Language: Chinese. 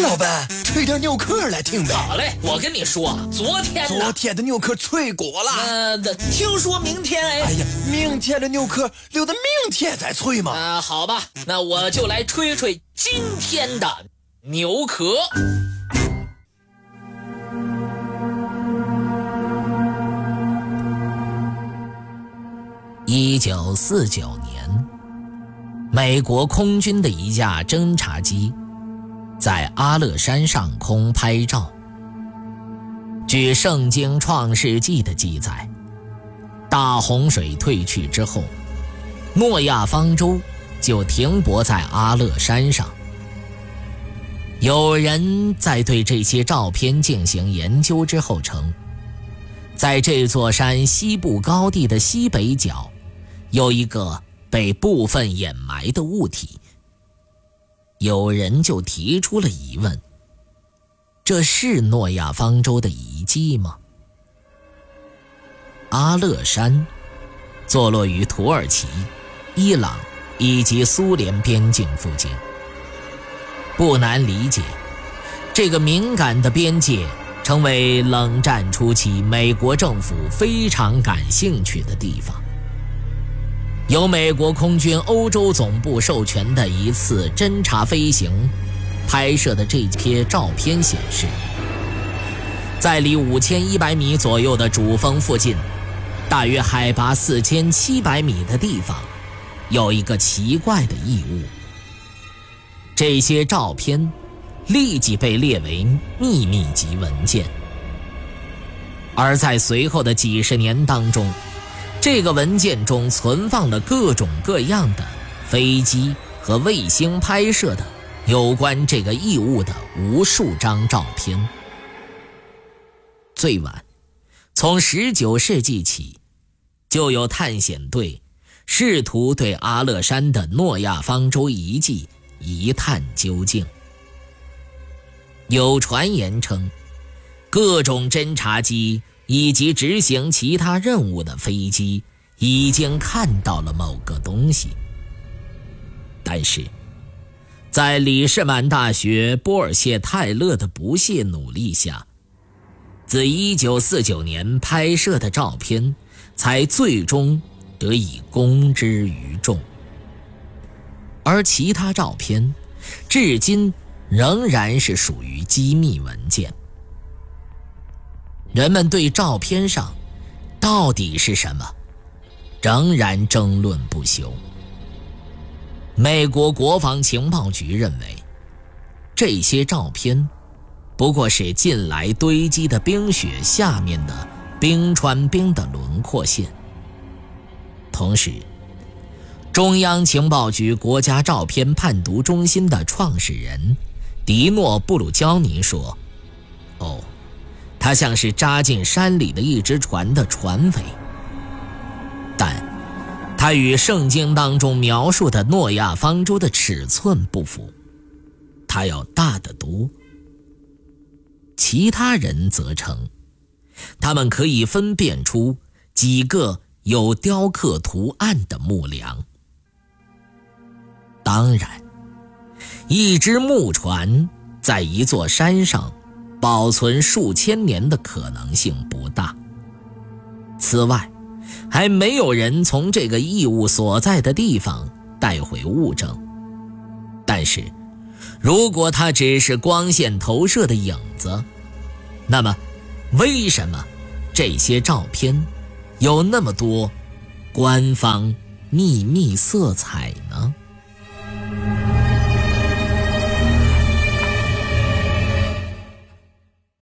老板，吹点牛壳来听呗。好嘞，我跟你说，昨天昨天的牛壳脆过了。呃，听说明天哎。哎呀，明天的牛壳留到明天再吹嘛。啊，好吧，那我就来吹吹今天的牛壳。一九四九年，美国空军的一架侦察机在阿勒山上空拍照。据《圣经创世纪》的记载，大洪水退去之后，诺亚方舟就停泊在阿勒山上。有人在对这些照片进行研究之后称，在这座山西部高地的西北角。有一个被部分掩埋的物体，有人就提出了疑问：这是诺亚方舟的遗迹吗？阿勒山坐落于土耳其、伊朗以及苏联边境附近，不难理解，这个敏感的边界成为冷战初期美国政府非常感兴趣的地方。由美国空军欧洲总部授权的一次侦察飞行拍摄的这些照片显示，在离五千一百米左右的主峰附近，大约海拔四千七百米的地方，有一个奇怪的异物。这些照片立即被列为秘密级文件，而在随后的几十年当中。这个文件中存放了各种各样的飞机和卫星拍摄的有关这个异物的无数张照片。最晚，从19世纪起，就有探险队试图对阿勒山的诺亚方舟遗迹一探究竟。有传言称，各种侦察机。以及执行其他任务的飞机已经看到了某个东西，但是，在李士满大学波尔谢泰勒的不懈努力下，自1949年拍摄的照片才最终得以公之于众，而其他照片至今仍然是属于机密文件。人们对照片上到底是什么，仍然争论不休。美国国防情报局认为，这些照片不过是近来堆积的冰雪下面的冰川冰的轮廓线。同时，中央情报局国家照片判读中心的创始人迪诺布鲁焦尼说：“。”它像是扎进山里的一只船的船尾，但它与圣经当中描述的诺亚方舟的尺寸不符，它要大得多。其他人则称，他们可以分辨出几个有雕刻图案的木梁。当然，一只木船在一座山上。保存数千年的可能性不大。此外，还没有人从这个异物所在的地方带回物证。但是，如果它只是光线投射的影子，那么，为什么这些照片有那么多官方秘密色彩呢？